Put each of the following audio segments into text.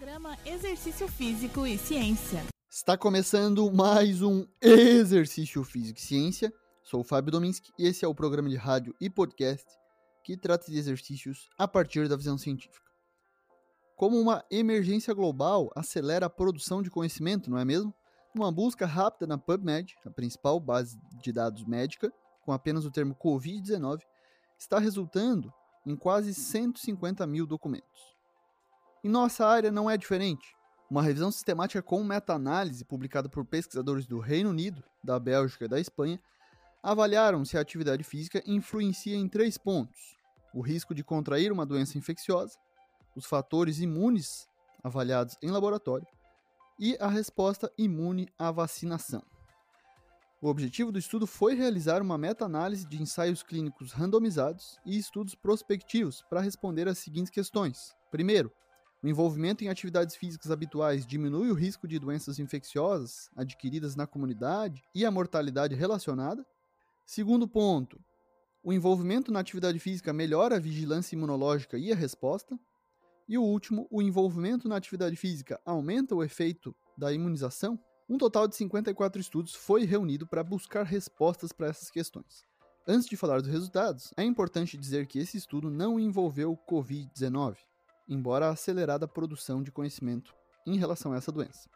Programa Exercício Físico e Ciência. Está começando mais um Exercício Físico e Ciência. Sou o Fábio Dominski e esse é o programa de rádio e podcast que trata de exercícios a partir da visão científica. Como uma emergência global acelera a produção de conhecimento, não é mesmo? Uma busca rápida na PubMed, a principal base de dados médica, com apenas o termo Covid-19, está resultando em quase 150 mil documentos. Em nossa área não é diferente. Uma revisão sistemática com meta-análise publicada por pesquisadores do Reino Unido, da Bélgica e da Espanha avaliaram se a atividade física influencia em três pontos: o risco de contrair uma doença infecciosa, os fatores imunes avaliados em laboratório e a resposta imune à vacinação. O objetivo do estudo foi realizar uma meta-análise de ensaios clínicos randomizados e estudos prospectivos para responder às seguintes questões. Primeiro, o envolvimento em atividades físicas habituais diminui o risco de doenças infecciosas adquiridas na comunidade e a mortalidade relacionada. Segundo ponto, o envolvimento na atividade física melhora a vigilância imunológica e a resposta. E o último, o envolvimento na atividade física aumenta o efeito da imunização. Um total de 54 estudos foi reunido para buscar respostas para essas questões. Antes de falar dos resultados, é importante dizer que esse estudo não envolveu Covid-19 embora a acelerada produção de conhecimento em relação a essa doença.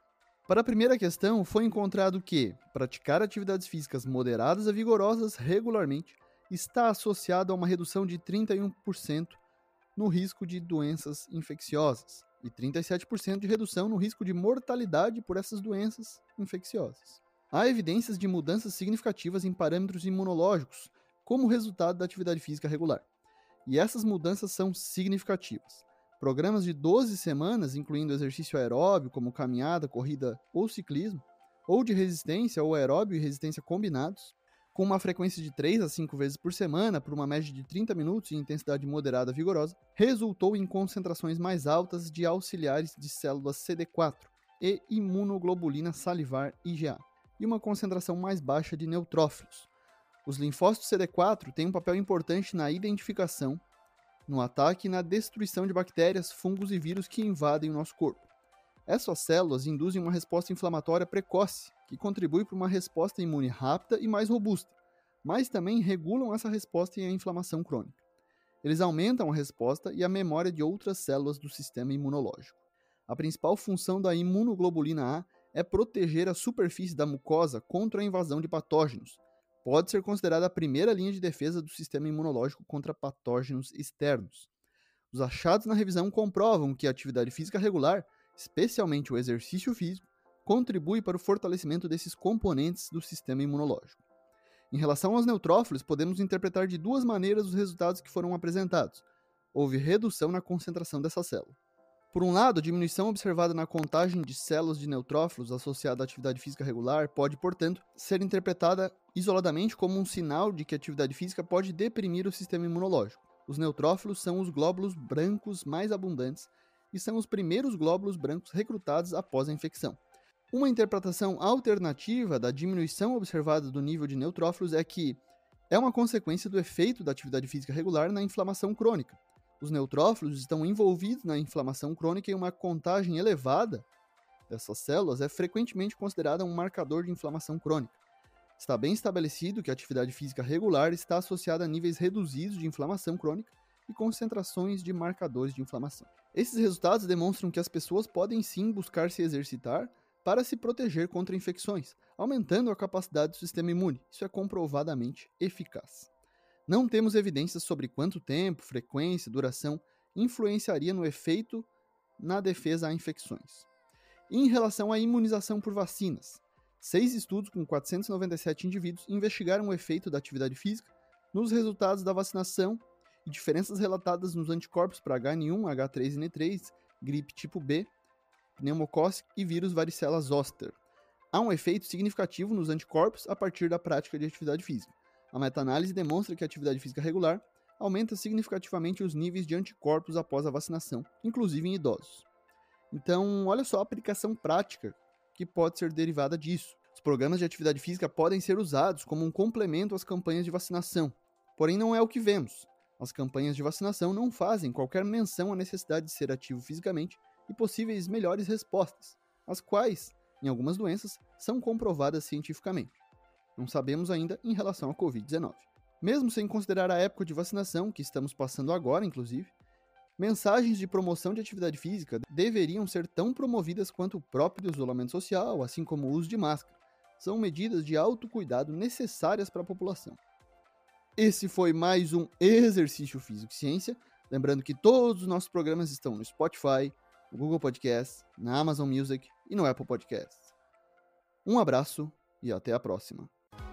Para a primeira questão, foi encontrado que praticar atividades físicas moderadas a vigorosas regularmente está associado a uma redução de 31% no risco de doenças infecciosas e 37% de redução no risco de mortalidade por essas doenças infecciosas. Há evidências de mudanças significativas em parâmetros imunológicos como resultado da atividade física regular. E essas mudanças são significativas. Programas de 12 semanas, incluindo exercício aeróbio, como caminhada, corrida ou ciclismo, ou de resistência ou aeróbio e resistência combinados, com uma frequência de 3 a 5 vezes por semana, por uma média de 30 minutos e intensidade moderada vigorosa, resultou em concentrações mais altas de auxiliares de células CD4 e imunoglobulina salivar IgA, e uma concentração mais baixa de neutrófilos. Os linfócitos CD4 têm um papel importante na identificação no ataque e na destruição de bactérias, fungos e vírus que invadem o nosso corpo. Essas células induzem uma resposta inflamatória precoce, que contribui para uma resposta imune rápida e mais robusta, mas também regulam essa resposta em a inflamação crônica. Eles aumentam a resposta e a memória de outras células do sistema imunológico. A principal função da imunoglobulina A é proteger a superfície da mucosa contra a invasão de patógenos, pode ser considerada a primeira linha de defesa do sistema imunológico contra patógenos externos. Os achados na revisão comprovam que a atividade física regular, especialmente o exercício físico, contribui para o fortalecimento desses componentes do sistema imunológico. Em relação aos neutrófilos, podemos interpretar de duas maneiras os resultados que foram apresentados. Houve redução na concentração dessa célula. Por um lado, a diminuição observada na contagem de células de neutrófilos associada à atividade física regular pode, portanto, ser interpretada isoladamente como um sinal de que a atividade física pode deprimir o sistema imunológico. Os neutrófilos são os glóbulos brancos mais abundantes e são os primeiros glóbulos brancos recrutados após a infecção. Uma interpretação alternativa da diminuição observada do nível de neutrófilos é que é uma consequência do efeito da atividade física regular na inflamação crônica os neutrófilos estão envolvidos na inflamação crônica e uma contagem elevada dessas células é frequentemente considerada um marcador de inflamação crônica. Está bem estabelecido que a atividade física regular está associada a níveis reduzidos de inflamação crônica e concentrações de marcadores de inflamação. Esses resultados demonstram que as pessoas podem sim buscar se exercitar para se proteger contra infecções, aumentando a capacidade do sistema imune. Isso é comprovadamente eficaz. Não temos evidências sobre quanto tempo, frequência, duração influenciaria no efeito na defesa a infecções. em relação à imunização por vacinas, seis estudos com 497 indivíduos investigaram o efeito da atividade física nos resultados da vacinação e diferenças relatadas nos anticorpos para H1, H3N3, gripe tipo B, pneumocócica e vírus varicela zoster. Há um efeito significativo nos anticorpos a partir da prática de atividade física. A meta-análise demonstra que a atividade física regular aumenta significativamente os níveis de anticorpos após a vacinação, inclusive em idosos. Então, olha só a aplicação prática que pode ser derivada disso. Os programas de atividade física podem ser usados como um complemento às campanhas de vacinação, porém não é o que vemos. As campanhas de vacinação não fazem qualquer menção à necessidade de ser ativo fisicamente e possíveis melhores respostas, as quais, em algumas doenças, são comprovadas cientificamente. Não sabemos ainda em relação à Covid-19. Mesmo sem considerar a época de vacinação que estamos passando agora, inclusive, mensagens de promoção de atividade física deveriam ser tão promovidas quanto o próprio isolamento social, assim como o uso de máscara. São medidas de autocuidado necessárias para a população. Esse foi mais um Exercício Físico e Ciência. Lembrando que todos os nossos programas estão no Spotify, no Google Podcasts, na Amazon Music e no Apple Podcasts. Um abraço e até a próxima.